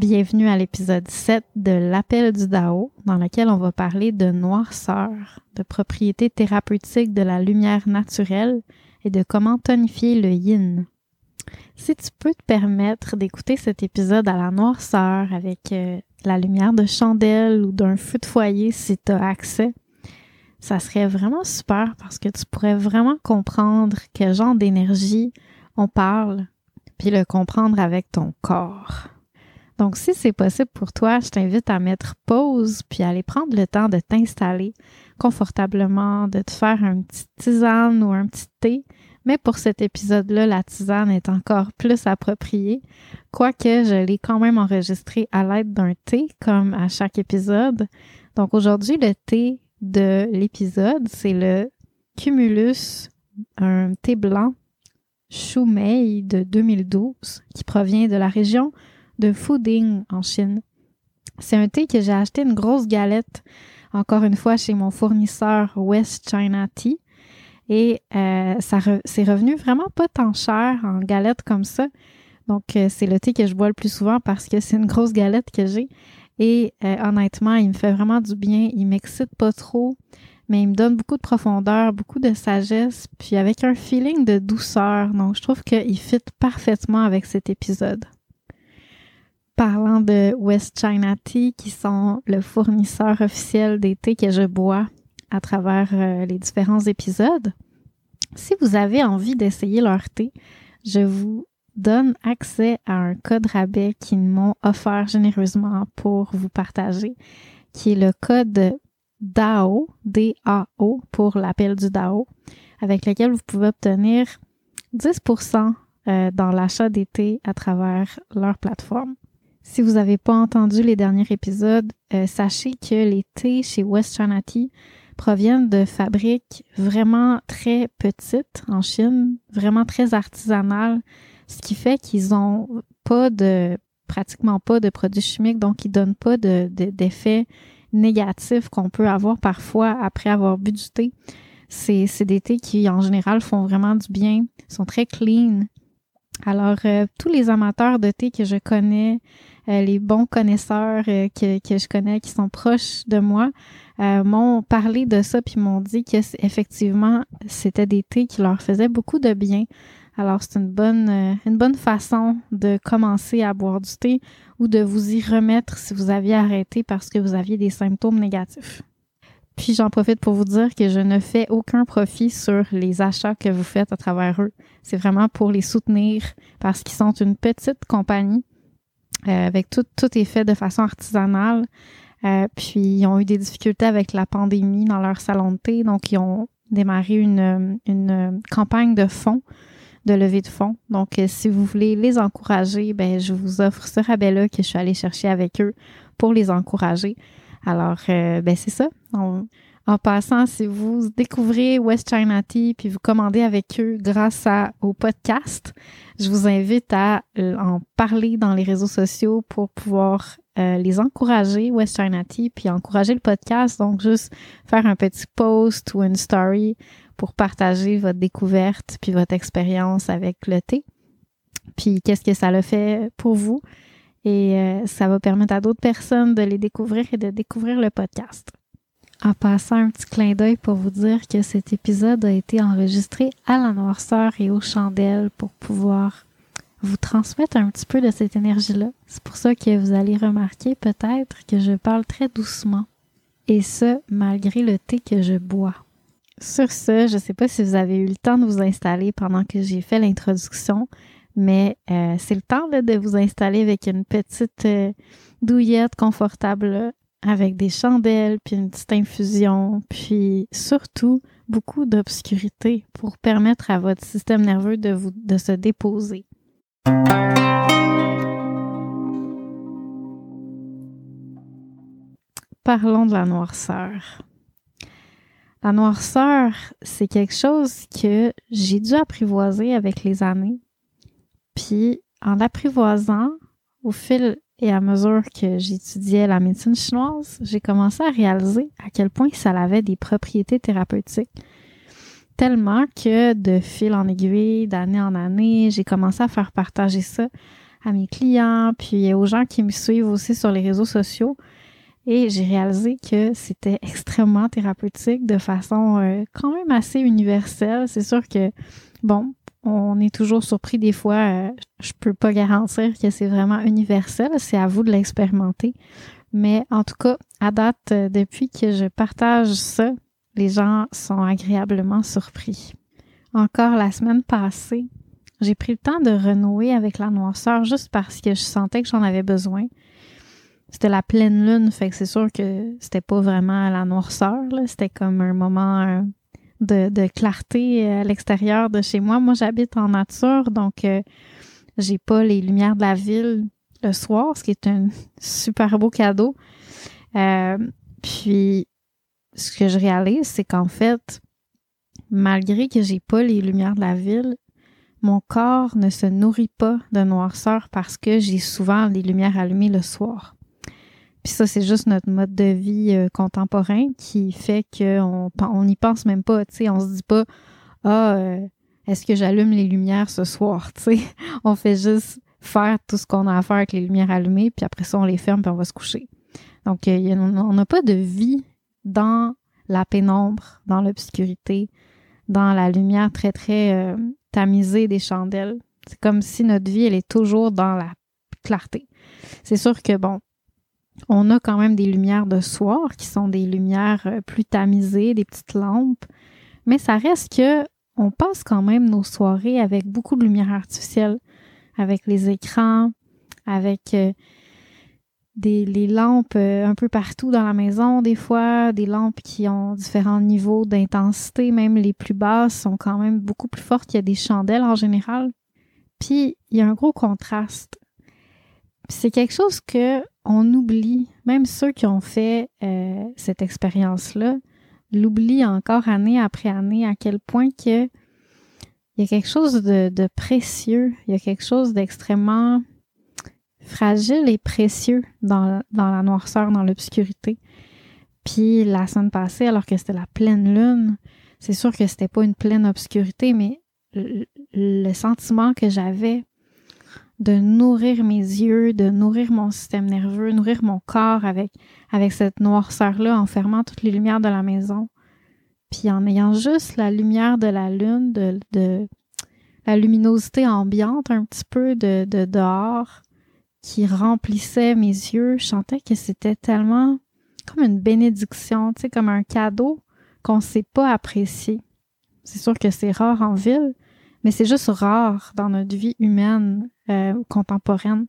Bienvenue à l'épisode 7 de l'appel du Dao, dans lequel on va parler de noirceur, de propriétés thérapeutiques de la lumière naturelle et de comment tonifier le yin. Si tu peux te permettre d'écouter cet épisode à la noirceur avec euh, la lumière de chandelle ou d'un feu de foyer si tu as accès, ça serait vraiment super parce que tu pourrais vraiment comprendre quel genre d'énergie on parle, puis le comprendre avec ton corps. Donc, si c'est possible pour toi, je t'invite à mettre pause puis à aller prendre le temps de t'installer confortablement, de te faire un petit tisane ou un petit thé. Mais pour cet épisode-là, la tisane est encore plus appropriée, quoique je l'ai quand même enregistré à l'aide d'un thé, comme à chaque épisode. Donc aujourd'hui, le thé de l'épisode, c'est le Cumulus, un thé blanc Choumei de 2012, qui provient de la région de Fuding en Chine. C'est un thé que j'ai acheté une grosse galette, encore une fois, chez mon fournisseur West China Tea. Et euh, ça c'est revenu vraiment pas tant cher en galette comme ça. Donc, euh, c'est le thé que je bois le plus souvent parce que c'est une grosse galette que j'ai. Et euh, honnêtement, il me fait vraiment du bien. Il m'excite pas trop, mais il me donne beaucoup de profondeur, beaucoup de sagesse, puis avec un feeling de douceur. Donc, je trouve qu'il fit parfaitement avec cet épisode parlant de West China Tea, qui sont le fournisseur officiel des thés que je bois à travers euh, les différents épisodes. Si vous avez envie d'essayer leur thé, je vous donne accès à un code rabais qu'ils m'ont offert généreusement pour vous partager, qui est le code DAO, D-A-O, pour l'appel du DAO, avec lequel vous pouvez obtenir 10% euh, dans l'achat thés à travers leur plateforme. Si vous n'avez pas entendu les derniers épisodes, euh, sachez que les thés chez West China proviennent de fabriques vraiment très petites en Chine, vraiment très artisanales, ce qui fait qu'ils ont pas de pratiquement pas de produits chimiques, donc ils donnent pas de, d'effets négatifs qu'on peut avoir parfois après avoir bu du thé. C'est des thés qui en général font vraiment du bien, sont très clean. Alors euh, tous les amateurs de thé que je connais, euh, les bons connaisseurs euh, que, que, je connais, qui sont proches de moi, euh, m'ont parlé de ça puis m'ont dit que effectivement c'était des thés qui leur faisaient beaucoup de bien. Alors c'est une bonne une bonne façon de commencer à boire du thé ou de vous y remettre si vous aviez arrêté parce que vous aviez des symptômes négatifs. Puis j'en profite pour vous dire que je ne fais aucun profit sur les achats que vous faites à travers eux. C'est vraiment pour les soutenir parce qu'ils sont une petite compagnie euh, avec tout, tout est fait de façon artisanale. Euh, puis ils ont eu des difficultés avec la pandémie dans leur salon de thé, donc ils ont démarré une, une campagne de fonds, de levée de fonds. Donc euh, si vous voulez les encourager, ben je vous offre ce rabais-là que je suis allée chercher avec eux pour les encourager. Alors ben c'est ça. en passant, si vous découvrez West China Tea puis vous commandez avec eux grâce au podcast, je vous invite à euh, en parler dans les réseaux sociaux pour pouvoir euh, les encourager, West China Tea, puis encourager le podcast. Donc, juste faire un petit post ou une story pour partager votre découverte puis votre expérience avec le thé. Puis, qu'est-ce que ça le fait pour vous? Et euh, ça va permettre à d'autres personnes de les découvrir et de découvrir le podcast. En passant un petit clin d'œil pour vous dire que cet épisode a été enregistré à la noirceur et aux chandelles pour pouvoir vous transmettre un petit peu de cette énergie-là. C'est pour ça que vous allez remarquer peut-être que je parle très doucement. Et ce, malgré le thé que je bois. Sur ce, je ne sais pas si vous avez eu le temps de vous installer pendant que j'ai fait l'introduction, mais euh, c'est le temps de vous installer avec une petite euh, douillette confortable avec des chandelles, puis une petite infusion, puis surtout beaucoup d'obscurité pour permettre à votre système nerveux de, vous, de se déposer. Parlons de la noirceur. La noirceur, c'est quelque chose que j'ai dû apprivoiser avec les années. Puis, en l'apprivoisant, au fil et à mesure que j'étudiais la médecine chinoise, j'ai commencé à réaliser à quel point ça avait des propriétés thérapeutiques. Tellement que de fil en aiguille, d'année en année, j'ai commencé à faire partager ça à mes clients, puis aux gens qui me suivent aussi sur les réseaux sociaux. Et j'ai réalisé que c'était extrêmement thérapeutique de façon euh, quand même assez universelle. C'est sûr que, bon, on est toujours surpris des fois. Euh, je peux pas garantir que c'est vraiment universel. C'est à vous de l'expérimenter. Mais en tout cas, à date, euh, depuis que je partage ça, les gens sont agréablement surpris. Encore la semaine passée, j'ai pris le temps de renouer avec la noirceur juste parce que je sentais que j'en avais besoin. C'était la pleine lune, fait que c'est sûr que c'était pas vraiment la noirceur, c'était comme un moment de, clarté euh, à l'extérieur de chez moi. Moi, j'habite en nature, donc euh, j'ai pas les lumières de la ville le soir, ce qui est un super beau cadeau. Euh, puis, ce que je réalise, c'est qu'en fait, malgré que j'ai pas les lumières de la ville, mon corps ne se nourrit pas de noirceur parce que j'ai souvent les lumières allumées le soir. Puis ça, c'est juste notre mode de vie euh, contemporain qui fait qu'on on n'y pense même pas. Tu sais, on se dit pas Ah, euh, est-ce que j'allume les lumières ce soir? Tu sais, on fait juste faire tout ce qu'on a à faire avec les lumières allumées, puis après ça, on les ferme, puis on va se coucher. Donc, euh, on n'a pas de vie dans la pénombre, dans l'obscurité, dans la lumière très, très tamisée des chandelles. C'est comme si notre vie, elle est toujours dans la clarté. C'est sûr que, bon, on a quand même des lumières de soir qui sont des lumières euh, plus tamisées, des petites lampes, mais ça reste que on passe quand même nos soirées avec beaucoup de lumière artificielle, avec les écrans, avec euh, des les lampes euh, un peu partout dans la maison des fois, des lampes qui ont différents niveaux d'intensité, même les plus basses sont quand même beaucoup plus fortes qu'il y a des chandelles en général. Puis il y a un gros contraste. C'est quelque chose que on oublie, même ceux qui ont fait euh, cette expérience-là, l'oublient encore année après année à quel point que il y a quelque chose de, précieux, il y a quelque chose d'extrêmement fragile et précieux dans, la noirceur, dans l'obscurité. Puis la semaine passée, alors que c'était la pleine lune, c'est sûr que c'était pas une pleine obscurité, mais le sentiment que j'avais de nourrir mes yeux, de nourrir mon système nerveux, nourrir mon corps avec, avec cette noirceur-là en fermant toutes les lumières de la maison. Puis en ayant juste la lumière de la lune, de, la luminosité ambiante un petit peu de, de dehors qui remplissait mes yeux, je sentais que c'était tellement comme une bénédiction, tu sais, comme un cadeau qu'on ne sait pas apprécier. C'est sûr que c'est rare en ville, mais c'est juste rare dans notre vie humaine euh, contemporaine.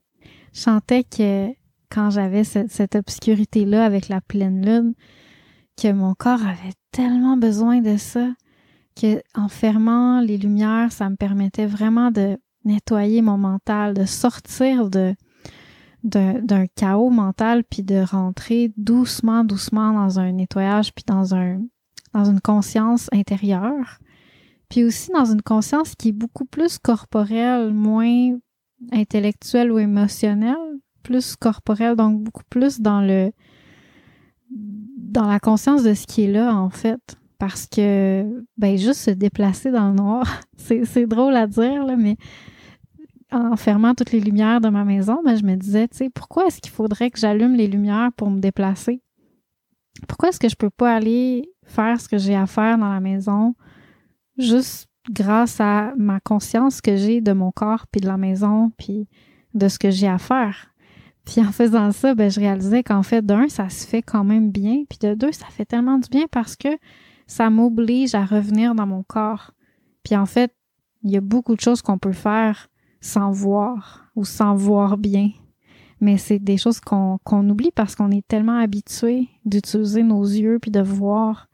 Je sentais que quand j'avais cette, obscurité-là avec la pleine lune, que mon corps avait tellement besoin de ça, que en fermant les lumières, ça me permettait vraiment de nettoyer mon mental, de sortir de d'un chaos mental puis de rentrer doucement doucement dans un nettoyage puis dans un dans une conscience intérieure puis aussi dans une conscience qui est beaucoup plus corporelle moins intellectuelle ou émotionnelle plus corporelle donc beaucoup plus dans le dans la conscience de ce qui est là en fait parce que ben juste se déplacer dans le noir c'est drôle à dire là mais en fermant toutes les lumières de ma maison, ben, je me disais, tu sais, pourquoi est-ce qu'il faudrait que j'allume les lumières pour me déplacer? Pourquoi est-ce que je peux pas aller faire ce que j'ai à faire dans la maison juste grâce à ma conscience que j'ai de mon corps puis de la maison puis de ce que j'ai à faire? Puis en faisant ça, ben, je réalisais qu'en fait, d'un, ça se fait quand même bien, puis de deux, ça fait tellement du bien parce que ça m'oblige à revenir dans mon corps. Puis en fait, il y a beaucoup de choses qu'on peut faire sans voir ou sans voir bien. Mais c'est des choses qu'on oublie parce qu'on est tellement habitué d'utiliser nos yeux puis de voir.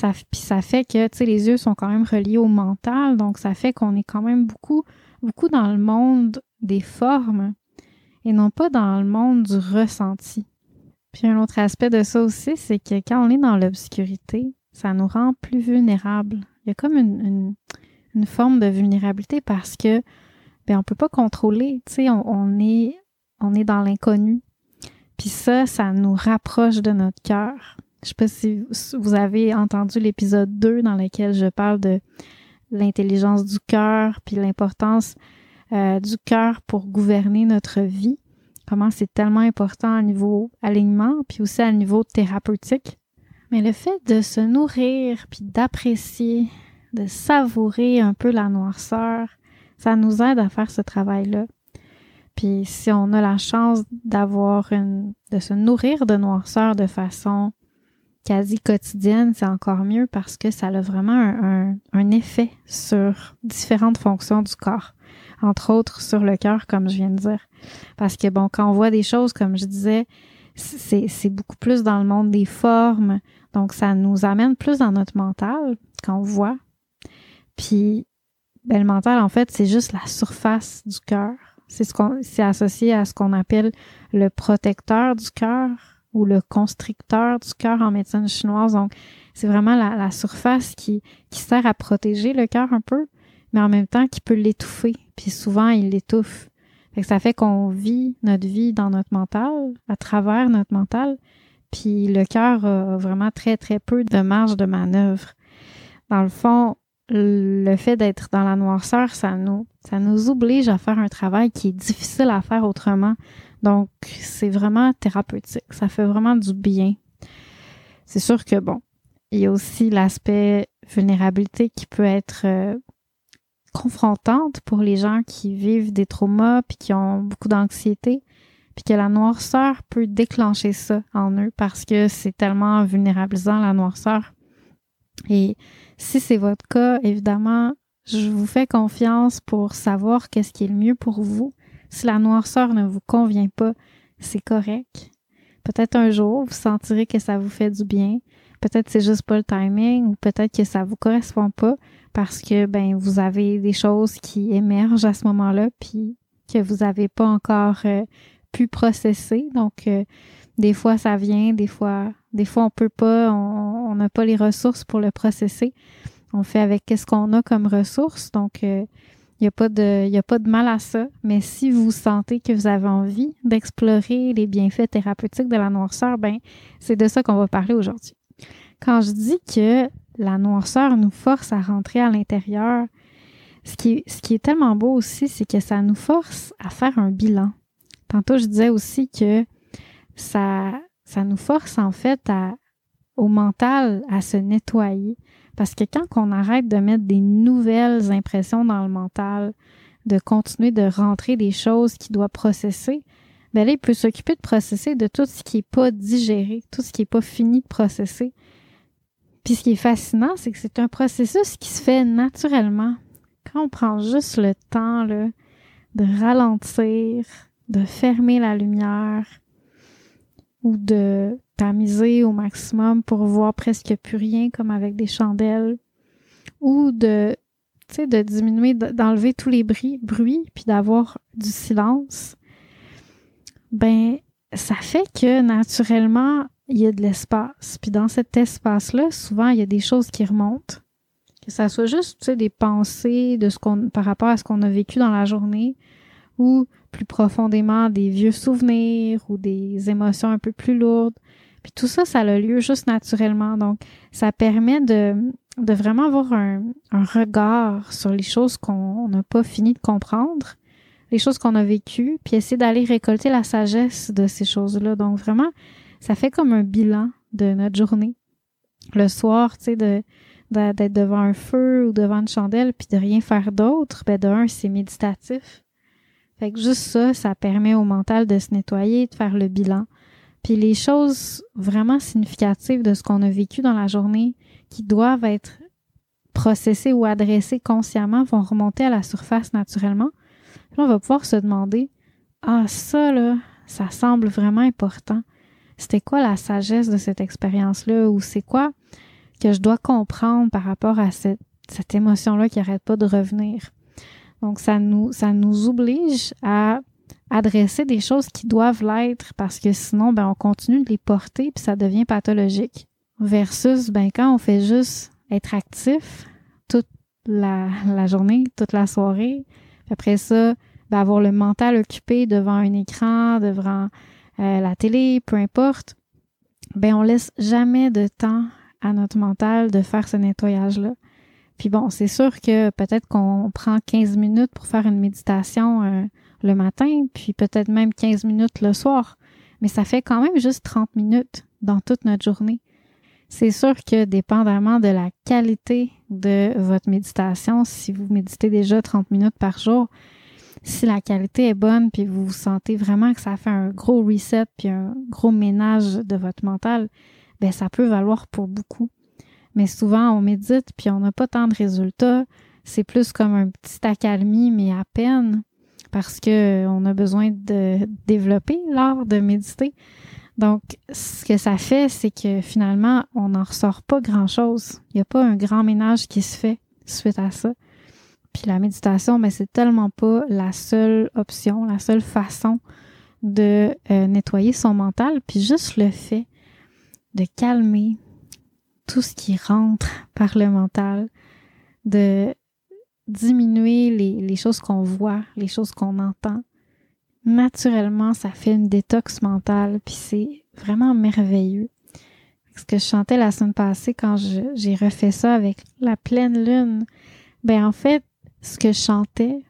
Ça, puis ça fait que, tu sais, les yeux sont quand même reliés au mental, donc ça fait qu'on est quand même beaucoup, beaucoup dans le monde des formes et non pas dans le monde du ressenti. Puis un autre aspect de ça aussi, c'est que quand on est dans l'obscurité, ça nous rend plus vulnérables. Il y a comme une, forme de vulnérabilité parce que ben on peut pas contrôler. Tu sais, on, est on est dans l'inconnu. Puis ça, ça nous rapproche de notre cœur. Je sais pas si vous avez entendu l'épisode 2 dans lequel je parle de l'intelligence du cœur, puis l'importance euh, du cœur pour gouverner notre vie. Comment c'est tellement important à niveau alignement, puis aussi à niveau thérapeutique. Mais le fait de se nourrir, puis d'apprécier, de savourer un peu la noirceur, ça nous aide à faire ce travail-là. Puis si on a la chance d'avoir une, de se nourrir de noirceur de façon quasi quotidienne, c'est encore mieux parce que ça a vraiment un, un, effet sur différentes fonctions du corps, entre autres sur le cœur, comme je viens de dire. Parce que bon, quand on voit des choses, comme je disais, c'est beaucoup plus dans le monde des formes, donc ça nous amène plus dans notre mental quand on voit. Puis ben, le mental, en fait, c'est juste la surface du cœur. C'est ce qu'on, c'est associé à ce qu'on appelle le protecteur du cœur ou le constricteur du cœur en médecine chinoise. Donc, c'est vraiment la, surface qui, sert à protéger le cœur un peu, mais en même temps qui peut l'étouffer. Puis souvent, il l'étouffe. Fait ça fait qu'on vit notre vie dans notre mental, à travers notre mental, puis le cœur a vraiment très, très peu de marge de manœuvre. Dans le fond, le fait d'être dans la noirceur, ça nous oblige à faire un travail qui est difficile à faire autrement. Donc, c'est vraiment thérapeutique. Ça fait vraiment du bien. C'est sûr que, bon, il y a aussi l'aspect vulnérabilité qui peut être euh, confrontante pour les gens qui vivent des traumas puis qui ont beaucoup d'anxiété puis que la noirceur peut déclencher ça en eux parce que c'est tellement vulnérabilisant la noirceur. Et si c'est votre cas, évidemment, je vous fais confiance pour savoir qu'est-ce qui est le mieux pour vous. Si la noirceur ne vous convient pas, c'est correct. Peut-être un jour, vous sentirez que ça vous fait du bien. Peut-être c'est juste pas le timing ou peut-être que ça vous correspond pas parce que ben vous avez des choses qui émergent à ce moment-là puis que vous n'avez pas encore euh, pu processer. Donc euh, des fois ça vient, des fois des fois, on peut pas, on n'a pas les ressources pour le processer. On fait avec qu'est-ce qu'on a comme ressources. Donc, il n'y a, pas de, a pas de mal à ça. Mais si vous sentez que vous avez envie d'explorer les bienfaits thérapeutiques de la noirceur, ben, c'est de ça qu'on va parler aujourd'hui. Quand je dis que la noirceur nous force à rentrer à l'intérieur, ce qui, est tellement beau aussi, c'est que ça nous force à faire un bilan. Tantôt, je disais aussi que ça, nous force en fait au mental à se nettoyer. Parce que quand on arrête de mettre des nouvelles impressions dans le mental, de continuer de rentrer des choses qu'il doit processer, ben là, il peut s'occuper de processer de tout ce qui n'est pas digéré, tout ce qui n'est pas fini de processer. Puis ce qui est fascinant, c'est que c'est un processus qui se fait naturellement. Quand on prend juste le temps là, de ralentir, de fermer la lumière, ou de tamiser au maximum pour voir presque plus rien comme avec des chandelles ou de de diminuer d'enlever tous les bruits bruits puis d'avoir du silence ben ça fait que naturellement, il y a de l'espace. Puis dans cet espace-là, souvent, il y a des choses qui remontent. Que ça soit juste, tu sais, des pensées de ce qu'on, par rapport à ce qu'on a vécu dans la journée, ou plus profondément des vieux souvenirs ou des émotions un peu plus lourdes. Puis tout ça, ça a lieu juste naturellement. Donc, ça permet de, de vraiment avoir un, un regard sur les choses qu'on n'a pas fini de comprendre, les choses qu'on a vécues, puis essayer d'aller récolter la sagesse de ces choses-là. Donc, vraiment, ça fait comme un bilan de notre journée. Le soir, tu sais, de, d'être devant un feu ou devant une chandelle puis de rien faire d'autre, ben d'un, c'est méditatif. Fait que juste ça, ça permet au mental de se nettoyer, de faire le bilan. Puis les choses vraiment significatives de ce qu'on a vécu dans la journée qui doivent être processées ou adressées consciemment vont remonter à la surface naturellement. Là, on va pouvoir se demander Ah, ça, là, ça semble vraiment important. C'était quoi la sagesse de cette expérience-là? Ou c'est quoi que je dois comprendre par rapport à cette, cette émotion-là qui arrête pas de revenir. Donc, ça nous, ça nous oblige à adresser des choses qui doivent l'être parce que sinon, ben, on continue de les porter puis ça devient pathologique. Versus, ben, quand on fait juste être actif toute la, journée, toute la soirée, après ça, ben, avoir le mental occupé devant un écran, devant euh, la télé, peu importe, ben, on laisse jamais de temps à notre mental de faire ce nettoyage-là. Puis bon, c'est sûr que peut-être qu'on prend 15 minutes pour faire une méditation euh, le matin, puis peut-être même 15 minutes le soir, mais ça fait quand même juste 30 minutes dans toute notre journée. C'est sûr que dépendamment de la qualité de votre méditation, si vous méditez déjà 30 minutes par jour, si la qualité est bonne, puis vous sentez vraiment que ça fait un gros reset, puis un gros ménage de votre mental, ben ça peut valoir pour beaucoup. Mais souvent, on médite puis on n'a pas tant de résultats. C'est plus comme un petit accalmie, mais à peine, parce que on a besoin de développer l'art de méditer. Donc, ce que ça fait, c'est que finalement, on n'en ressort pas grand-chose. Il n'y a pas un grand ménage qui se fait suite à ça. Puis la méditation, mais ben, c'est tellement pas la seule option, la seule façon de euh, nettoyer son mental. Puis juste le fait de calmer tout ce qui rentre par le mental, de diminuer les, choses qu'on voit, les choses qu'on entend. Naturellement, ça fait une détox mentale, puis c'est vraiment merveilleux. Ce que je chantais la semaine passée quand j'ai refait ça avec la pleine lune, ben en fait, ce que je chantais,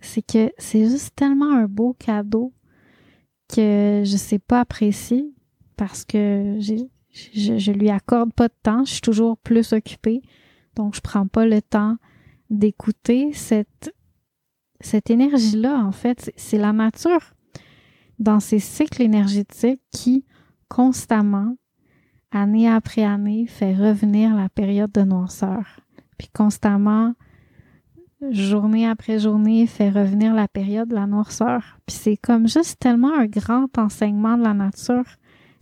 c'est que c'est juste tellement un beau cadeau que je sais pas apprécier parce que j'ai je, je lui accorde pas de temps, je suis toujours plus occupée, donc je prends pas le temps d'écouter cette cette énergie-là, en fait, c'est la nature dans ces cycles énergétiques qui constamment, année après année, fait revenir la période de noirceur. Puis constamment, journée après journée, fait revenir la période de la noirceur. Puis c'est comme juste tellement un grand enseignement de la nature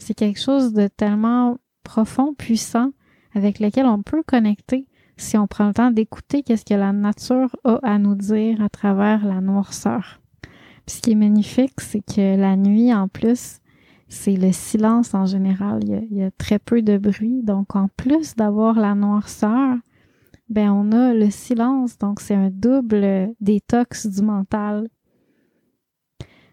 c'est quelque chose de tellement profond, puissant, avec lequel on peut connecter si on prend le temps d'écouter qu'est-ce que la nature a à nous dire à travers la noirceur. Puis ce qui est magnifique, c'est que la nuit, en plus, c'est le silence en général. Il y, a, très peu de bruit. Donc, en plus d'avoir la noirceur, ben, on a le silence. Donc, c'est un double détox du mental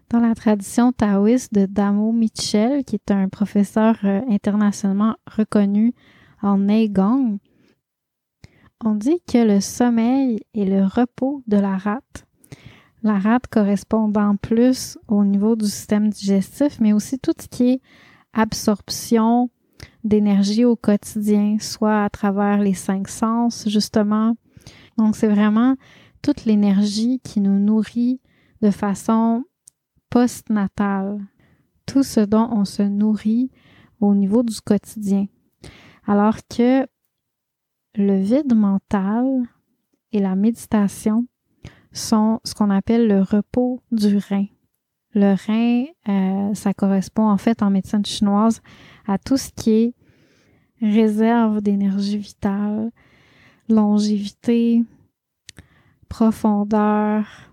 dans la tradition taoïste de Damo Mitchell, qui est un professeur euh, internationalement reconnu en Neigong, on dit que le sommeil est le repos de la rate. La rate correspondant plus au niveau du système digestif, mais aussi tout ce qui est absorption d'énergie au quotidien, soit à travers les cinq sens, justement. Donc, c'est vraiment toute l'énergie qui nous nourrit de façon post-natal, tout ce dont on se nourrit au niveau du quotidien. Alors que le vide mental et la méditation sont ce qu'on appelle le repos du rein. Le rein, euh, ça correspond en fait en médecine chinoise à tout ce qui est réserve d'énergie vitale, longévité, profondeur,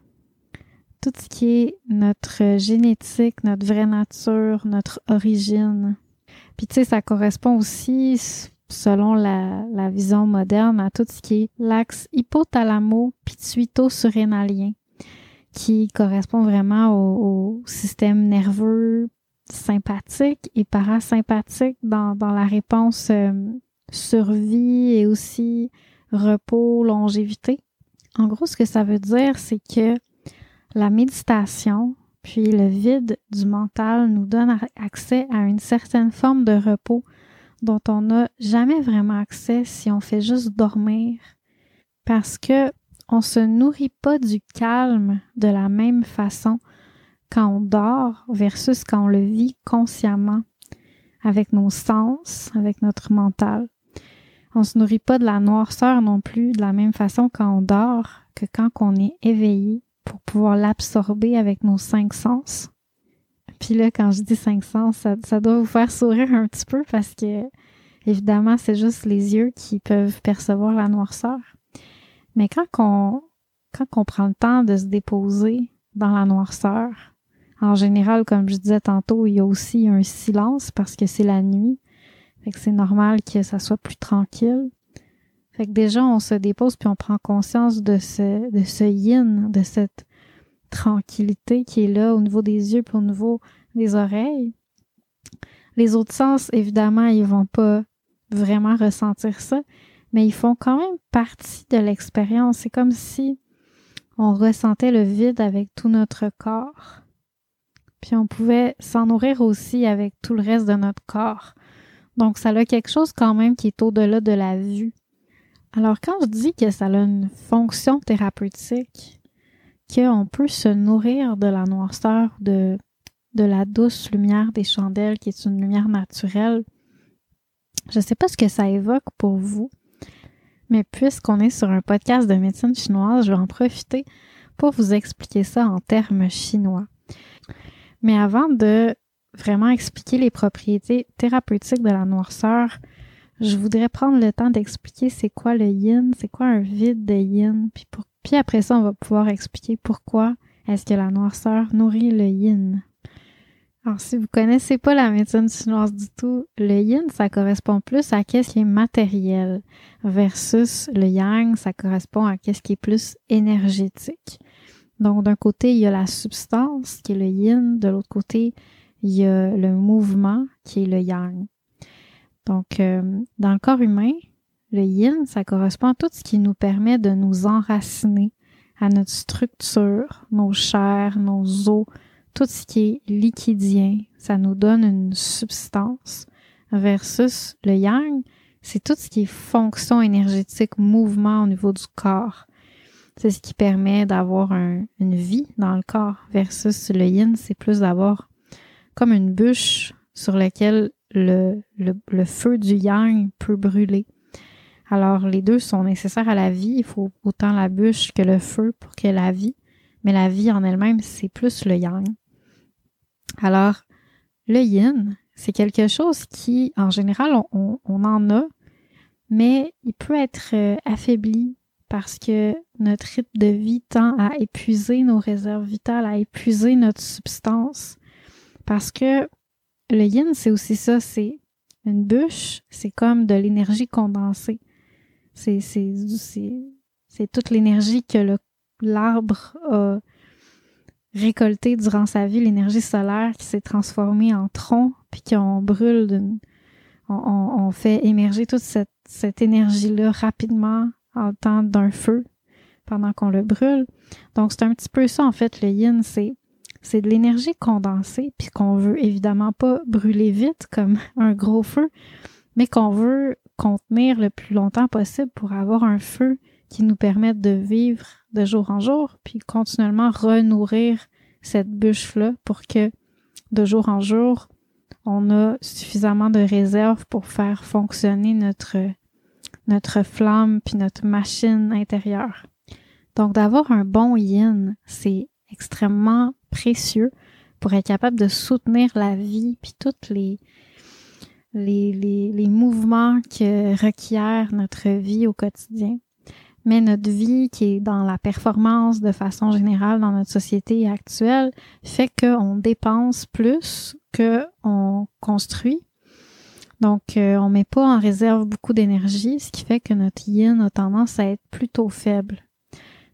tout ce qui est notre génétique, notre vraie nature, notre origine. Puis tu sais, ça correspond aussi, selon la, vision moderne, à tout ce qui est l'axe hypothalamo-pituito-surrénalien, qui correspond vraiment au, système nerveux sympathique et parasympathique dans, dans la réponse euh, survie et aussi repos, longévité. En gros, ce que ça veut dire, c'est que la méditation, puis le vide du mental nous donne accès à une certaine forme de repos dont on n'a jamais vraiment accès si on fait juste dormir parce que on se nourrit pas du calme de la même façon quand on dort versus quand on le vit consciemment avec nos sens, avec notre mental. On se nourrit pas de la noirceur non plus de la même façon quand on dort que quand on est éveillé pour pouvoir l'absorber avec nos cinq sens. Puis là, quand je dis cinq sens, ça, doit vous faire sourire un petit peu parce que, évidemment, c'est juste les yeux qui peuvent percevoir la noirceur. Mais quand on, quand prend le temps de se déposer dans la noirceur, en général, comme je disais tantôt, il y a aussi un silence parce que c'est la nuit. Fait que c'est normal que ça soit plus tranquille. Fait que déjà, on se dépose puis on prend conscience de ce, de ce yin, de cette tranquillité qui est là au niveau des yeux puis au niveau des oreilles. Les autres sens, évidemment, ils vont pas vraiment ressentir ça, mais ils font quand même partie de l'expérience. C'est comme si on ressentait le vide avec tout notre corps. Puis on pouvait s'en nourrir aussi avec tout le reste de notre corps. Donc ça a quelque chose quand même qui est au-delà de la vue. Alors, quand je dis que ça a une fonction thérapeutique, qu'on peut se nourrir de la noirceur, de, de la douce lumière des chandelles, qui est une lumière naturelle, je ne sais pas ce que ça évoque pour vous, mais puisqu'on est sur un podcast de médecine chinoise, je vais en profiter pour vous expliquer ça en termes chinois. Mais avant de vraiment expliquer les propriétés thérapeutiques de la noirceur, je voudrais prendre le temps d'expliquer c'est quoi le yin, c'est quoi un vide de yin, puis, puis après ça, on va pouvoir expliquer pourquoi est-ce que la noirceur nourrit le yin. Alors, si vous connaissez pas la médecine chinoise du tout, le yin, ça correspond plus à qu'est-ce qui est matériel versus le yang, ça correspond à qu'est-ce qui est plus énergétique. Donc, d'un côté, il y a la substance qui est le yin, de l'autre côté, il y a le mouvement qui est le yang. Donc, euh, dans le corps humain, le yin, ça correspond à tout ce qui nous permet de nous enraciner à notre structure, nos chairs, nos os, tout ce qui est liquidien. Ça nous donne une substance. Versus le yang, c'est tout ce qui est fonction énergétique, mouvement au niveau du corps. C'est ce qui permet d'avoir une vie dans le corps. Versus le yin, c'est plus d'avoir comme une bûche sur laquelle le, le, feu du yang peut brûler. Alors, les deux sont nécessaires à la vie. Il faut autant la bûche que le feu pour que la vie. Mais la vie en elle-même, c'est plus le yang. Alors, le yin, c'est quelque chose qui, en général, on, en a, mais il peut être euh, affaibli parce que notre rythme de vie tend à épuiser nos réserves vitales, à épuiser notre substance. Parce que le yin, c'est aussi ça, c'est une bûche, c'est comme de l'énergie condensée. C'est, c'est, c'est, toute l'énergie que l'arbre a récoltée durant sa vie, l'énergie solaire qui s'est transformée en tronc, puis qu'on brûle, on, on, fait émerger toute cette, cette énergie-là rapidement en temps d'un feu pendant qu'on le brûle. Donc, c'est un petit peu ça, en fait, le yin, c'est c'est de l'énergie condensée, puis qu'on veut évidemment pas brûler vite comme un gros feu, mais qu'on veut contenir le plus longtemps possible pour avoir un feu qui nous permette de vivre de jour en jour, puis continuellement renourrir cette bûche-là pour que de jour en jour, on a suffisamment de réserves pour faire fonctionner notre, notre flamme puis notre machine intérieure. Donc d'avoir un bon yin, c'est extrêmement précieux pour être capable de soutenir la vie puis toutes les, les, mouvements que requiert notre vie au quotidien. Mais notre vie qui est dans la performance de façon générale dans notre société actuelle fait qu'on dépense plus qu'on construit. Donc, euh, on met pas en réserve beaucoup d'énergie, ce qui fait que notre yin a tendance à être plutôt faible.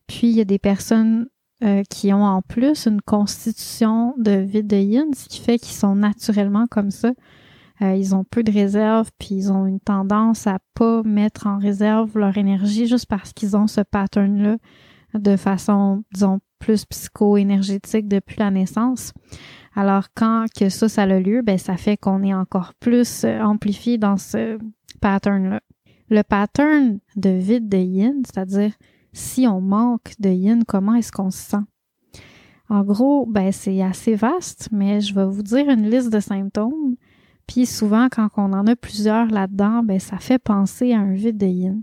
Puis, il y a des personnes euh, qui ont en plus une constitution de vide de yin, ce qui fait qu'ils sont naturellement comme ça. Euh, ils ont peu de réserve, puis ils ont une tendance à pas mettre en réserve leur énergie juste parce qu'ils ont ce pattern-là de façon, disons, plus psycho-énergétique depuis la naissance. Alors quand que ça, ça a lieu, ben ça fait qu'on est encore plus euh, amplifié dans ce pattern-là. Le pattern de vide de yin, c'est-à-dire si on manque de yin, comment est-ce qu'on se sent? En gros, ben c'est assez vaste, mais je vais vous dire une liste de symptômes puis souvent, quand on en a plusieurs là-dedans, ben, ça fait penser à un vide de yin.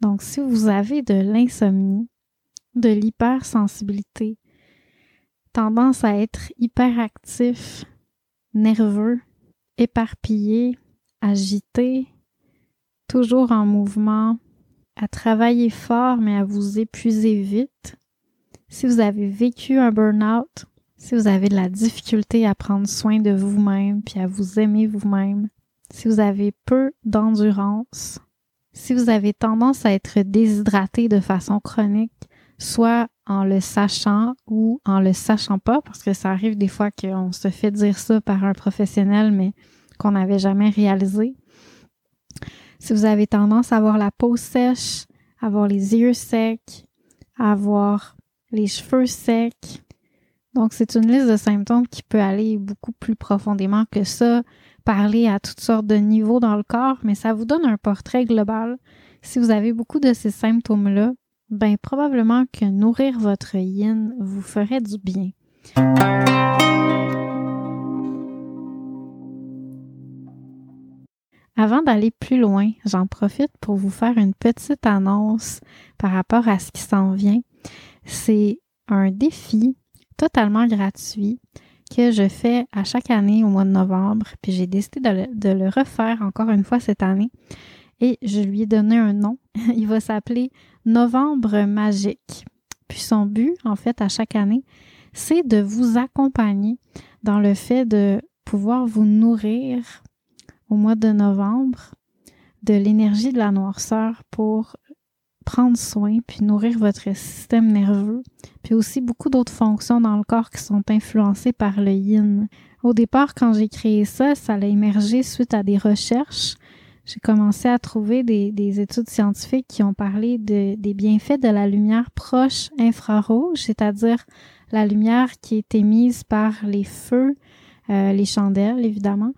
Donc, si vous avez de l'insomnie, de l'hypersensibilité, tendance à être hyperactif, nerveux, éparpillé, agité, toujours en mouvement, à travailler fort mais à vous épuiser vite, si vous avez vécu un burn-out, si vous avez de la difficulté à prendre soin de vous-même puis à vous aimer vous-même, si vous avez peu d'endurance, si vous avez tendance à être déshydraté de façon chronique, soit en le sachant ou en le sachant pas, parce que ça arrive des fois qu'on se fait dire ça par un professionnel, mais qu'on n'avait jamais réalisé. Si vous avez tendance à avoir la peau sèche, avoir les yeux secs, avoir les cheveux secs, donc, c'est une liste de symptômes qui peut aller beaucoup plus profondément que ça, parler à toutes sortes de niveaux dans le corps, mais ça vous donne un portrait global. Si vous avez beaucoup de ces symptômes-là, ben probablement que nourrir votre yin vous ferait du bien. Avant d'aller plus loin, j'en profite pour vous faire une petite annonce par rapport à ce qui s'en vient. C'est un défi totalement gratuit que je fais à chaque année au mois de novembre. Puis j'ai décidé de le, refaire encore une fois cette année. Et je lui ai donné un nom. Il va s'appeler Novembre magique. Puis son but, en fait, à chaque année, c'est de vous accompagner dans le fait de pouvoir vous nourrir au mois de novembre de l'énergie de la noirceur pour prendre soin puis nourrir votre système nerveux, puis aussi beaucoup d'autres fonctions dans le corps qui sont influencées par le yin. Au départ, quand j'ai créé ça, ça a émergé suite à des recherches. J'ai commencé à trouver des, études scientifiques qui ont parlé de, des bienfaits de la lumière proche infrarouge, c'est-à-dire la lumière qui est émise par les feux, euh, les chandelles évidemment,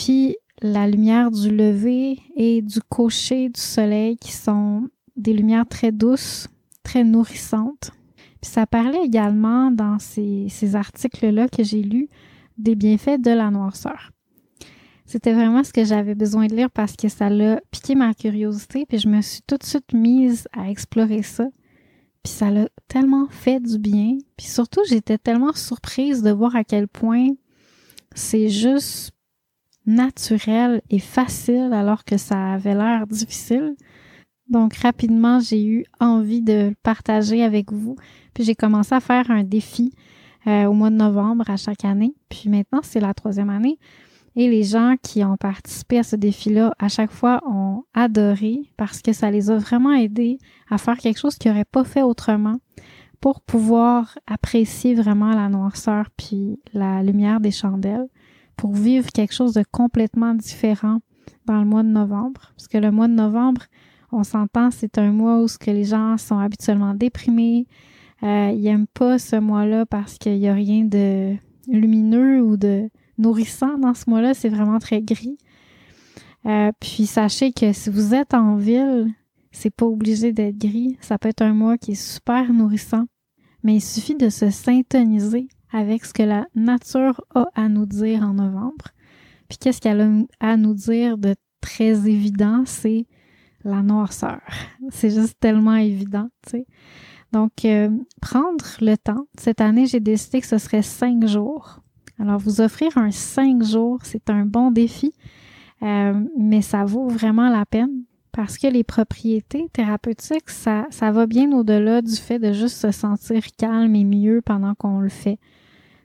puis la lumière du lever et du coucher du soleil qui sont des lumières très douces, très nourrissantes. Puis ça parlait également dans ces, ces articles-là que j'ai lus des bienfaits de la noirceur. C'était vraiment ce que j'avais besoin de lire parce que ça l'a piqué ma curiosité, puis je me suis tout de suite mise à explorer ça. Puis ça l'a tellement fait du bien. Puis surtout, j'étais tellement surprise de voir à quel point c'est juste naturel et facile alors que ça avait l'air difficile. Donc rapidement, j'ai eu envie de partager avec vous. Puis j'ai commencé à faire un défi euh, au mois de novembre à chaque année. Puis maintenant, c'est la troisième année. Et les gens qui ont participé à ce défi-là, à chaque fois, ont adoré parce que ça les a vraiment aidés à faire quelque chose qu'ils n'auraient pas fait autrement pour pouvoir apprécier vraiment la noirceur puis la lumière des chandelles, pour vivre quelque chose de complètement différent dans le mois de novembre. Parce que le mois de novembre, on s'entend, c'est un mois où que les gens sont habituellement déprimés. Euh, ils n'aiment pas ce mois-là parce qu'il n'y a rien de lumineux ou de nourrissant dans ce mois-là. C'est vraiment très gris. Euh, puis sachez que si vous êtes en ville, c'est pas obligé d'être gris. Ça peut être un mois qui est super nourrissant. Mais il suffit de se syntoniser avec ce que la nature a à nous dire en novembre. Puis qu'est-ce qu'elle a à nous dire de très évident, c'est la noirceur. C'est juste tellement évident, tu sais. Donc, euh, prendre le temps. Cette année, j'ai décidé que ce serait cinq jours. Alors, vous offrir un cinq jours, c'est un bon défi, euh, mais ça vaut vraiment la peine. Parce que les propriétés thérapeutiques, ça, ça va bien au-delà du fait de juste se sentir calme et mieux pendant qu'on le fait.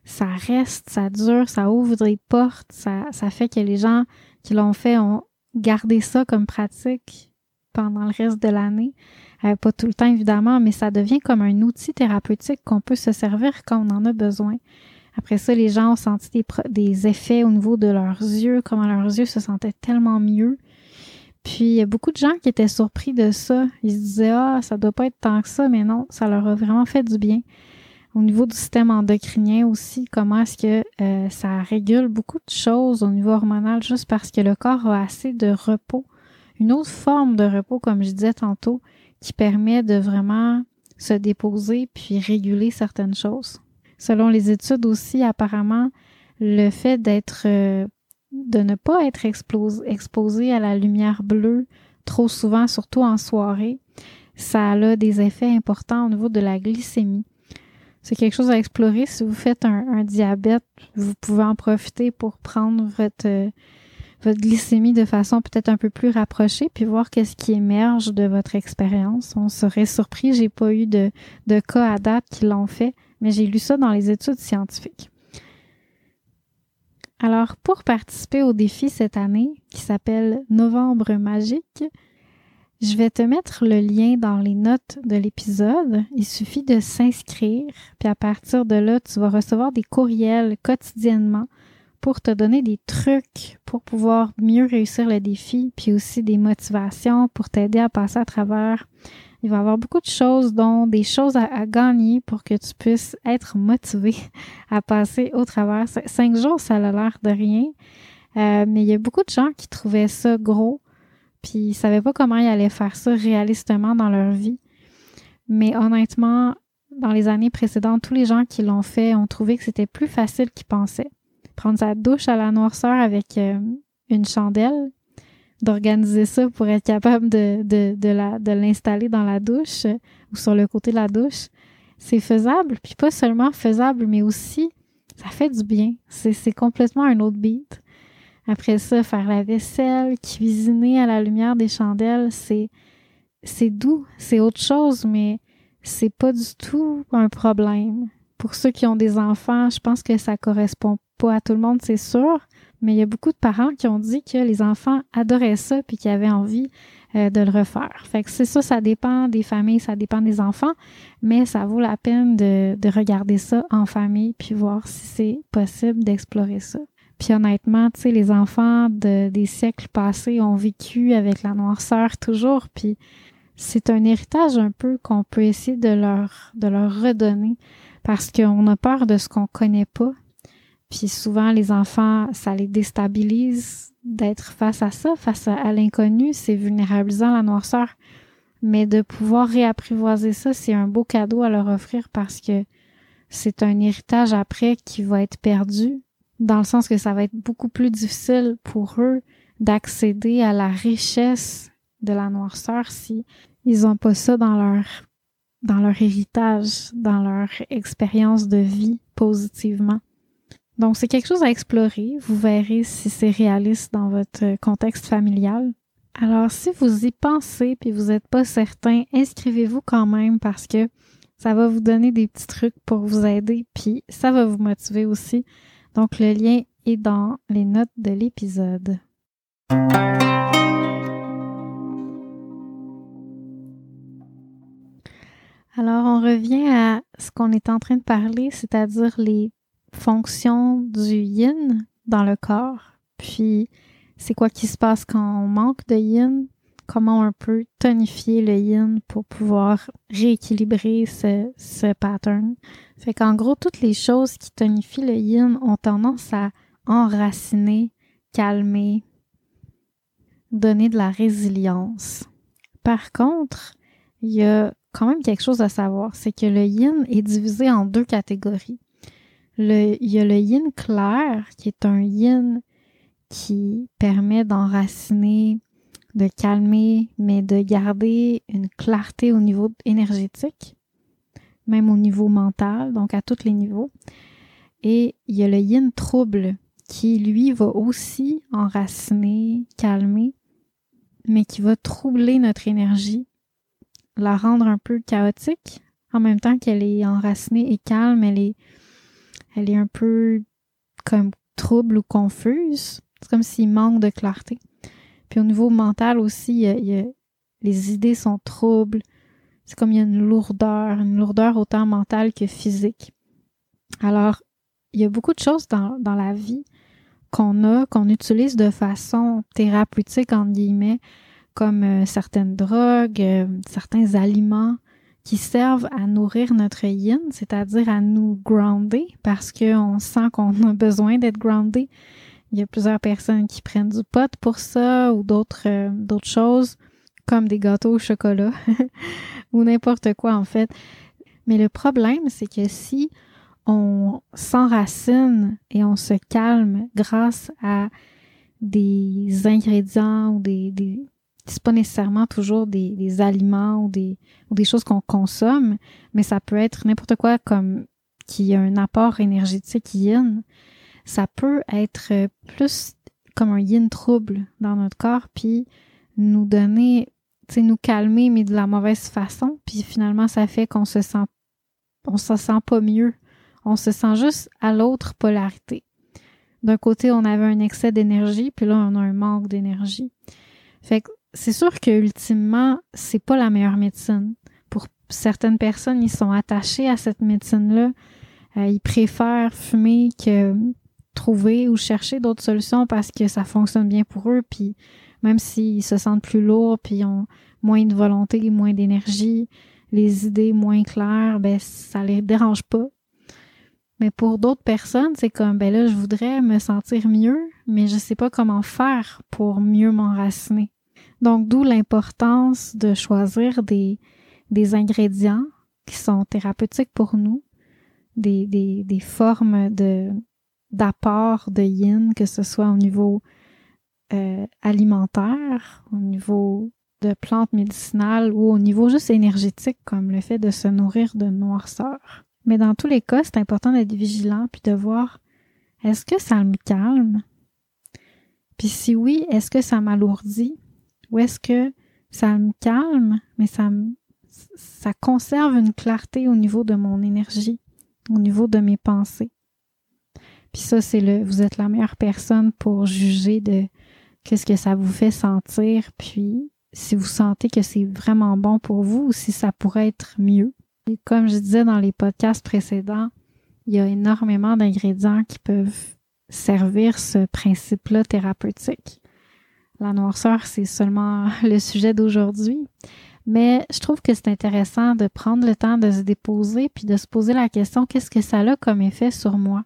Ça reste, ça dure, ça ouvre des portes, ça, ça fait que les gens qui l'ont fait ont gardé ça comme pratique pendant le reste de l'année. Euh, pas tout le temps, évidemment, mais ça devient comme un outil thérapeutique qu'on peut se servir quand on en a besoin. Après ça, les gens ont senti des, des effets au niveau de leurs yeux, comment leurs yeux se sentaient tellement mieux. Puis il y a beaucoup de gens qui étaient surpris de ça. Ils se disaient Ah, ça doit pas être tant que ça, mais non, ça leur a vraiment fait du bien. Au niveau du système endocrinien aussi, comment est-ce que euh, ça régule beaucoup de choses au niveau hormonal juste parce que le corps a assez de repos. Une autre forme de repos, comme je disais tantôt, qui permet de vraiment se déposer puis réguler certaines choses. Selon les études aussi, apparemment, le fait d'être euh, de ne pas être exposé à la lumière bleue trop souvent, surtout en soirée, ça a des effets importants au niveau de la glycémie. C'est quelque chose à explorer. Si vous faites un, diabète, vous pouvez en profiter pour prendre votre, votre glycémie de façon peut-être un peu plus rapprochée, puis voir qu'est-ce qui émerge de votre expérience. On serait surpris, j'ai pas eu de, de cas à date qui l'ont fait, mais j'ai lu ça dans les études scientifiques. Alors, pour participer au défi cette année, qui s'appelle Novembre magique, je vais te mettre le lien dans les notes de l'épisode. Il suffit de s'inscrire, puis à partir de là, tu vas recevoir des courriels quotidiennement pour te donner des trucs pour pouvoir mieux réussir le défi, puis aussi des motivations pour t'aider à passer à travers il va y avoir beaucoup de choses, dont des choses à, gagner pour que tu puisses être motivé à passer au travers. Cinq jours, ça a l'air de rien, euh, mais il y a beaucoup de gens qui trouvaient ça gros, puis ils savaient pas comment ils allaient faire ça réalistement dans leur vie. Mais honnêtement, dans les années précédentes, tous les gens qui l'ont fait ont trouvé que c'était plus facile qu'ils pensaient. Prendre sa douche à la noirceur avec euh, une chandelle, d'organiser ça pour être capable de, l'installer dans la douche euh, ou sur le côté de la douche. C'est faisable, puis pas seulement faisable, mais aussi ça fait du bien. C'est, c'est complètement un autre beat. Après ça, faire la vaisselle, cuisiner à la lumière des chandelles, c'est, c'est doux, c'est autre chose, mais c'est pas du tout un problème. Pour ceux qui ont des enfants, je pense que ça correspond pas à tout le monde, c'est sûr, mais il y a beaucoup de parents qui ont dit que les enfants adoraient ça puis qu'ils avaient envie euh, de le refaire. Fait que c'est ça, ça dépend des familles, ça dépend des enfants, mais ça vaut la peine de, de regarder ça en famille puis voir si c'est possible d'explorer ça. Puis honnêtement, tu sais, les enfants de, des siècles passés ont vécu avec la noirceur toujours, puis c'est un héritage un peu qu'on peut essayer de leur, de leur redonner parce qu'on a peur de ce qu'on connaît pas, puis souvent, les enfants, ça les déstabilise d'être face à ça, face à, l'inconnu. C'est vulnérabilisant la noirceur. Mais de pouvoir réapprivoiser ça, c'est un beau cadeau à leur offrir parce que c'est un héritage après qui va être perdu, dans le sens que ça va être beaucoup plus difficile pour eux d'accéder à la richesse de la noirceur si ils ont pas ça dans leur dans leur héritage, dans leur expérience de vie positivement. Donc, c'est quelque chose à explorer. Vous verrez si c'est réaliste dans votre contexte familial. Alors, si vous y pensez puis vous n'êtes pas certain, inscrivez-vous quand même parce que ça va vous donner des petits trucs pour vous aider puis ça va vous motiver aussi. Donc, le lien est dans les notes de l'épisode. Alors, on revient à ce qu'on est en train de parler, c'est-à-dire les fonction du yin dans le corps. Puis, c'est quoi qui se passe quand on manque de yin? Comment on peut tonifier le yin pour pouvoir rééquilibrer ce, ce pattern? Fait qu'en gros, toutes les choses qui tonifient le yin ont tendance à enraciner, calmer, donner de la résilience. Par contre, il y a quand même quelque chose à savoir, c'est que le yin est divisé en deux catégories il y a le yin clair, qui est un yin qui permet d'enraciner, de calmer, mais de garder une clarté au niveau énergétique, même au niveau mental, donc à tous les niveaux. Et il y a le yin trouble, qui lui va aussi enraciner, calmer, mais qui va troubler notre énergie, la rendre un peu chaotique, en même temps qu'elle est enracinée et calme, elle est, elle est un peu comme trouble ou confuse. C'est comme s'il manque de clarté. Puis au niveau mental aussi, les idées sont troubles. C'est comme il y a une lourdeur, une lourdeur autant mentale que physique. Alors, il y a beaucoup de choses dans, la vie qu'on a, qu'on utilise de façon thérapeutique, entre guillemets, comme euh, certaines drogues, euh, certains aliments qui servent à nourrir notre yin, c'est-à-dire à nous grounder parce qu'on sent qu'on a besoin d'être groundé. Il y a plusieurs personnes qui prennent du pot pour ça ou d'autres euh, d'autres choses comme des gâteaux au chocolat ou n'importe quoi en fait. Mais le problème, c'est que si on s'enracine et on se calme grâce à des ingrédients ou des, des c'est pas nécessairement toujours des, aliments ou des, ou des choses qu'on consomme, mais ça peut être n'importe quoi comme qui a un apport énergétique yin. Ça peut être plus comme un yin trouble dans notre corps, puis nous donner, tu sais, nous calmer, mais de la mauvaise façon, puis finalement ça fait qu'on se sent, on se sent pas mieux on se sent juste à l'autre polarité. D'un côté, on avait un excès d'énergie, puis là, on a un manque d'énergie. Fait que c'est sûr que ultimement, c'est pas la meilleure médecine. Pour certaines personnes, ils sont attachés à cette médecine-là. Euh, ils préfèrent fumer que trouver ou chercher d'autres solutions parce que ça fonctionne bien pour eux. Puis même s'ils se sentent plus lourds, puis ont moins de volonté, moins d'énergie, les idées moins claires, ben ça les dérange pas. Mais pour d'autres personnes, c'est comme, ben là, je voudrais me sentir mieux, mais je sais pas comment faire pour mieux m'enraciner. Donc, d'où l'importance de choisir des, des ingrédients qui sont thérapeutiques pour nous, des, des, des formes de, d'apport de yin, que ce soit au niveau euh, alimentaire, au niveau de plantes médicinales ou au niveau juste énergétique, comme le fait de se nourrir de noirceur. Mais dans tous les cas, c'est important d'être vigilant puis de voir est-ce que ça me calme? Puis si oui, est-ce que ça m'alourdit? Ou est-ce que ça me calme, mais ça, ça conserve une clarté au niveau de mon énergie, au niveau de mes pensées? Puis ça, c'est le, vous êtes la meilleure personne pour juger de qu'est-ce que ça vous fait sentir, puis si vous sentez que c'est vraiment bon pour vous ou si ça pourrait être mieux comme je disais dans les podcasts précédents, il y a énormément d'ingrédients qui peuvent servir ce principe-là thérapeutique. La noirceur, c'est seulement le sujet d'aujourd'hui, mais je trouve que c'est intéressant de prendre le temps de se déposer puis de se poser la question qu'est-ce que ça a comme effet sur moi?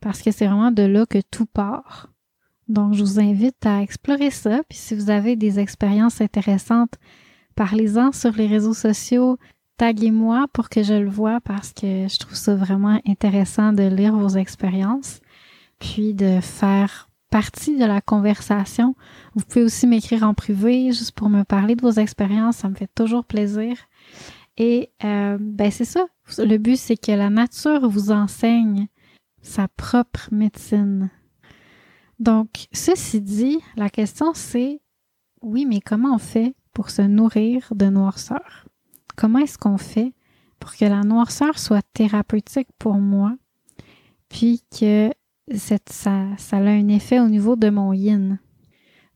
Parce que c'est vraiment de là que tout part. Donc, je vous invite à explorer ça. Puis si vous avez des expériences intéressantes, parlez-en sur les réseaux sociaux, taguez-moi pour que je le vois parce que je trouve ça vraiment intéressant de lire vos expériences, puis de faire partie de la conversation. Vous pouvez aussi m'écrire en privé juste pour me parler de vos expériences, ça me fait toujours plaisir. Et euh, ben c'est ça. Le but c'est que la nature vous enseigne sa propre médecine. Donc, ceci dit, la question c'est oui, mais comment on fait pour se nourrir de noirceur? comment est-ce qu'on fait pour que la noirceur soit thérapeutique pour moi, puis que ça, ça a un effet au niveau de mon yin?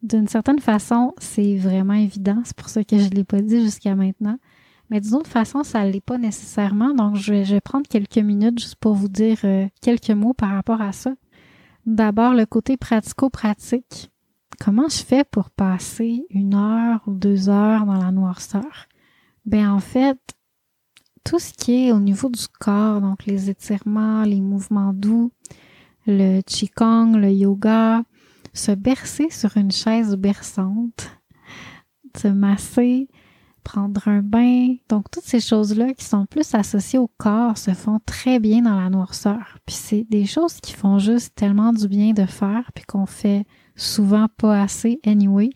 D'une certaine façon, c'est vraiment évident, c'est pour ça que je ne l'ai pas dit jusqu'à maintenant. Mais d'une autre façon, ça ne l'est pas nécessairement. Donc, je vais, prendre quelques minutes juste pour vous dire euh, quelques mots par rapport à ça. D'abord, le côté pratico-pratique. Comment je fais pour passer une heure ou deux heures dans la noirceur? Ben en fait, tout ce qui est au niveau du corps, donc les étirements, les mouvements doux, le qigong, le yoga, se bercer sur une chaise berçante, se masser, prendre un bain. Donc toutes ces choses-là qui sont plus associées au corps se font très bien dans la noirceur. Puis c'est des choses qui font juste tellement du bien de faire puis qu'on fait souvent pas assez anyway.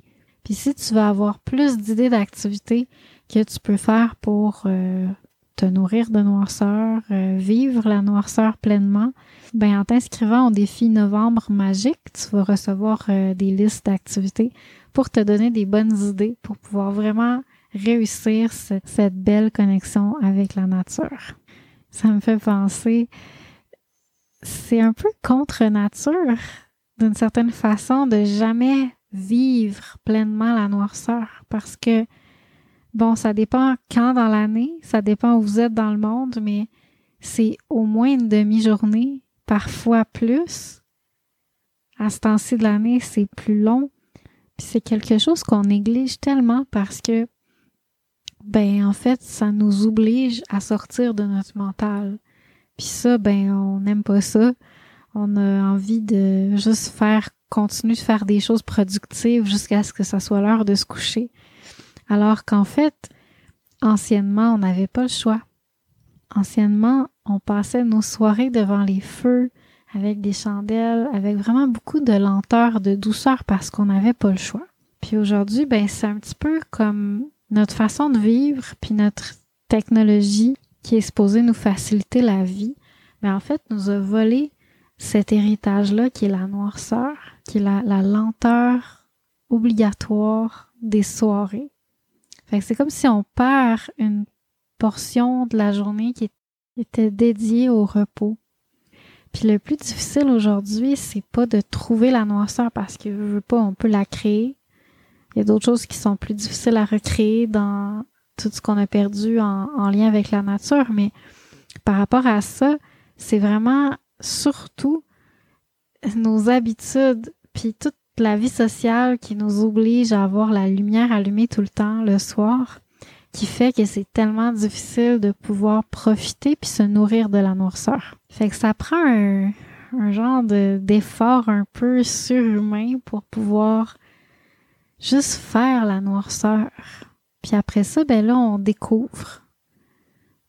Puis si tu veux avoir plus d'idées d'activités, que tu peux faire pour euh, te nourrir de noirceur, euh, vivre la noirceur pleinement, ben en t'inscrivant au défi Novembre Magique, tu vas recevoir euh, des listes d'activités pour te donner des bonnes idées pour pouvoir vraiment réussir cette belle connexion avec la nature. Ça me fait penser, c'est un peu contre nature d'une certaine façon de jamais vivre pleinement la noirceur parce que bon, ça dépend quand dans l'année, ça dépend où vous êtes dans le monde, mais c'est au moins une demi-journée, parfois plus. À ce temps-ci de l'année, c'est plus long. C'est quelque chose qu'on néglige tellement parce que ben en fait, ça nous oblige à sortir de notre mental. Puis ça, ben on n'aime pas ça. On a envie de juste faire, continuer de faire des choses productives jusqu'à ce que ça soit l'heure de se coucher. Alors qu'en fait, anciennement, on n'avait pas le choix. Anciennement, on passait nos soirées devant les feux avec des chandelles, avec vraiment beaucoup de lenteur, de douceur parce qu'on n'avait pas le choix. Puis aujourd'hui, ben c'est un petit peu comme notre façon de vivre, puis notre technologie qui est supposée nous faciliter la vie, mais en fait nous a volé cet héritage-là qui est la noirceur, qui est la, lenteur obligatoire des soirées. Fait que c'est comme si on perd une portion de la journée qui était dédiée au repos. Puis le plus difficile aujourd'hui, c'est pas de trouver la noirceur parce que veut pas, on peut la créer. Il y a d'autres choses qui sont plus difficiles à recréer dans tout ce qu'on a perdu en, en lien avec la nature, mais par rapport à ça, c'est vraiment surtout nos habitudes, puis toute la vie sociale qui nous oblige à avoir la lumière allumée tout le temps le soir, qui fait que c'est tellement difficile de pouvoir profiter puis se nourrir de la noirceur. Fait que ça prend un genre d'effort un peu surhumain pour pouvoir juste faire la noirceur. Puis après ça, ben là, on découvre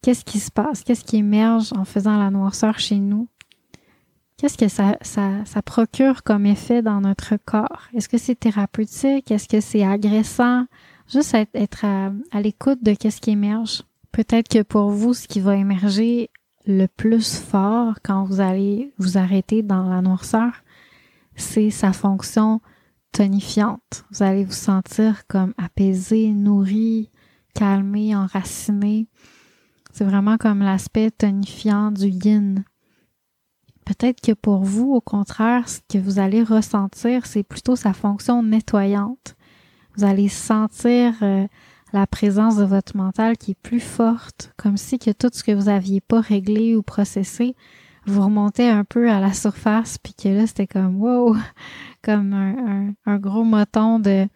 qu'est-ce qui se passe, qu'est-ce qui émerge en faisant la noirceur chez nous. Qu'est-ce que ça, ça, ça procure comme effet dans notre corps? Est-ce que c'est thérapeutique? Est-ce que c'est agressant? Juste être, à, à l'écoute de qu'est-ce qui émerge. Peut-être que pour vous, ce qui va émerger le plus fort quand vous allez vous arrêter dans la noirceur, c'est sa fonction tonifiante. Vous allez vous sentir comme apaisé, nourri, calmé, enraciné. C'est vraiment comme l'aspect tonifiant du yin. Peut-être que pour vous, au contraire, ce que vous allez ressentir, c'est plutôt sa fonction nettoyante. Vous allez sentir euh, la présence de votre mental qui est plus forte, comme si que tout ce que vous aviez pas réglé ou processé, vous remontez un peu à la surface, puis que là, c'était comme wow, comme un, un, gros moton de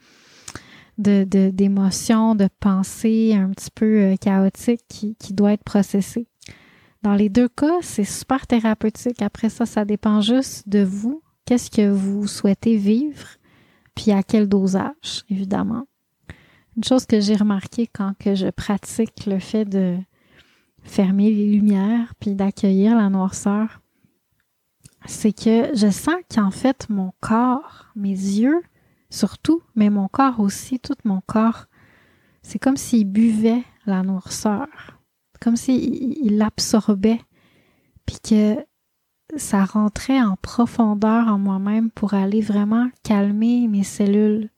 d'émotions, de, de pensées un petit peu euh, chaotiques qui, qui doit être processé. Dans les deux cas, c'est super thérapeutique. Après ça, ça dépend juste de vous. Qu'est-ce que vous souhaitez vivre, puis à quel dosage, évidemment. Une chose que j'ai remarqué quand que je pratique le fait de fermer les lumières puis d'accueillir la noirceur, c'est que je sens qu'en fait mon corps, mes yeux surtout, mais mon corps aussi, tout mon corps, c'est comme s'il buvait la noirceur, comme s'il l'absorbait, puis que ça rentrait en profondeur en moi-même pour aller vraiment calmer mes cellules,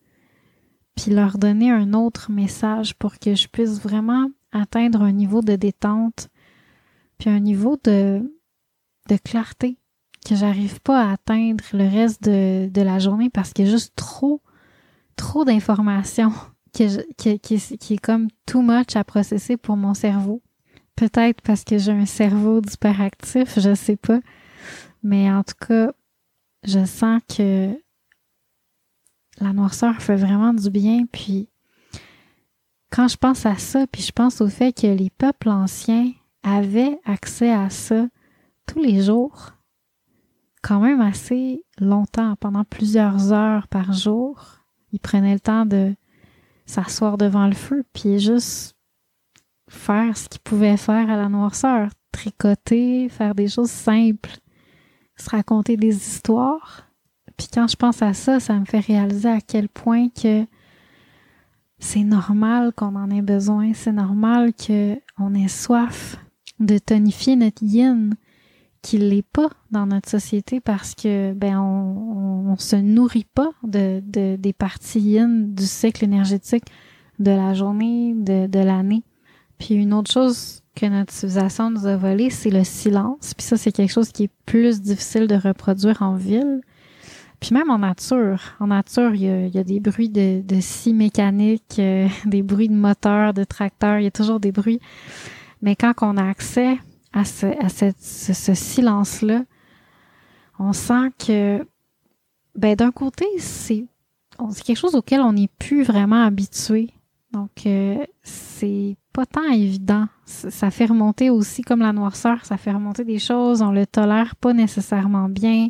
puis leur donner un autre message pour que je puisse vraiment atteindre un niveau de détente, puis un niveau de, de clarté que j'arrive pas à atteindre le reste de, de la journée parce qu'il y a juste trop, trop d'informations qui, qui, qui, est comme too much à processer pour mon cerveau. Peut-être parce que j'ai un cerveau d'hyperactif, je sais pas. Mais en tout cas, je sens que la noirceur fait vraiment du bien. Puis quand je pense à ça, puis je pense au fait que les peuples anciens avaient accès à ça tous les jours, quand même assez longtemps, pendant plusieurs heures par jour. Ils prenaient le temps de s'asseoir devant le feu, puis juste faire ce qu'ils pouvaient faire à la noirceur, tricoter, faire des choses simples, se raconter des histoires. Puis quand je pense à ça, ça me fait réaliser à quel point que c'est normal qu'on en ait besoin, c'est normal qu'on ait soif de tonifier notre yin, qui l'est pas dans notre société parce que ben on, se nourrit pas de, de, des parties yin du cycle énergétique de la journée, de, de l'année. Puis une autre chose que notre civilisation nous a volé, c'est le silence. Puis ça, c'est quelque chose qui est plus difficile de reproduire en ville. Puis même en nature. En nature, il y a, des bruits de, de scie mécanique, euh, des bruits de moteur, de tracteur, il y a toujours des bruits. Mais quand on a accès à ce, silence-là, on sent que, ben, d'un côté, c'est, c'est quelque chose auquel on n'est plus vraiment habitué. Donc, euh, c'est pas tant évident. Ça fait remonter aussi, comme la noirceur, ça fait remonter des choses, on le tolère pas nécessairement bien.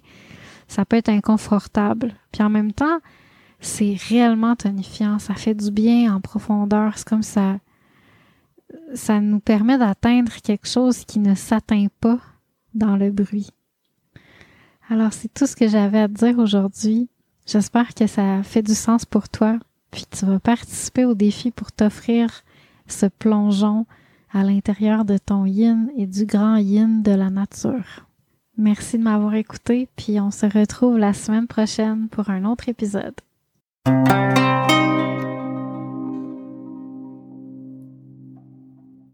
Ça peut être inconfortable. Puis en même temps, c'est réellement tonifiant. Ça fait du bien en profondeur. C'est comme ça, ça nous permet d'atteindre quelque chose qui ne s'atteint pas dans le bruit. Alors, c'est tout ce que j'avais à te dire aujourd'hui. J'espère que ça fait du sens pour toi. Puis tu vas participer au défi pour t'offrir ce plongeon à l'intérieur de ton yin et du grand yin de la nature. Merci de m'avoir écouté, puis on se retrouve la semaine prochaine pour un autre épisode.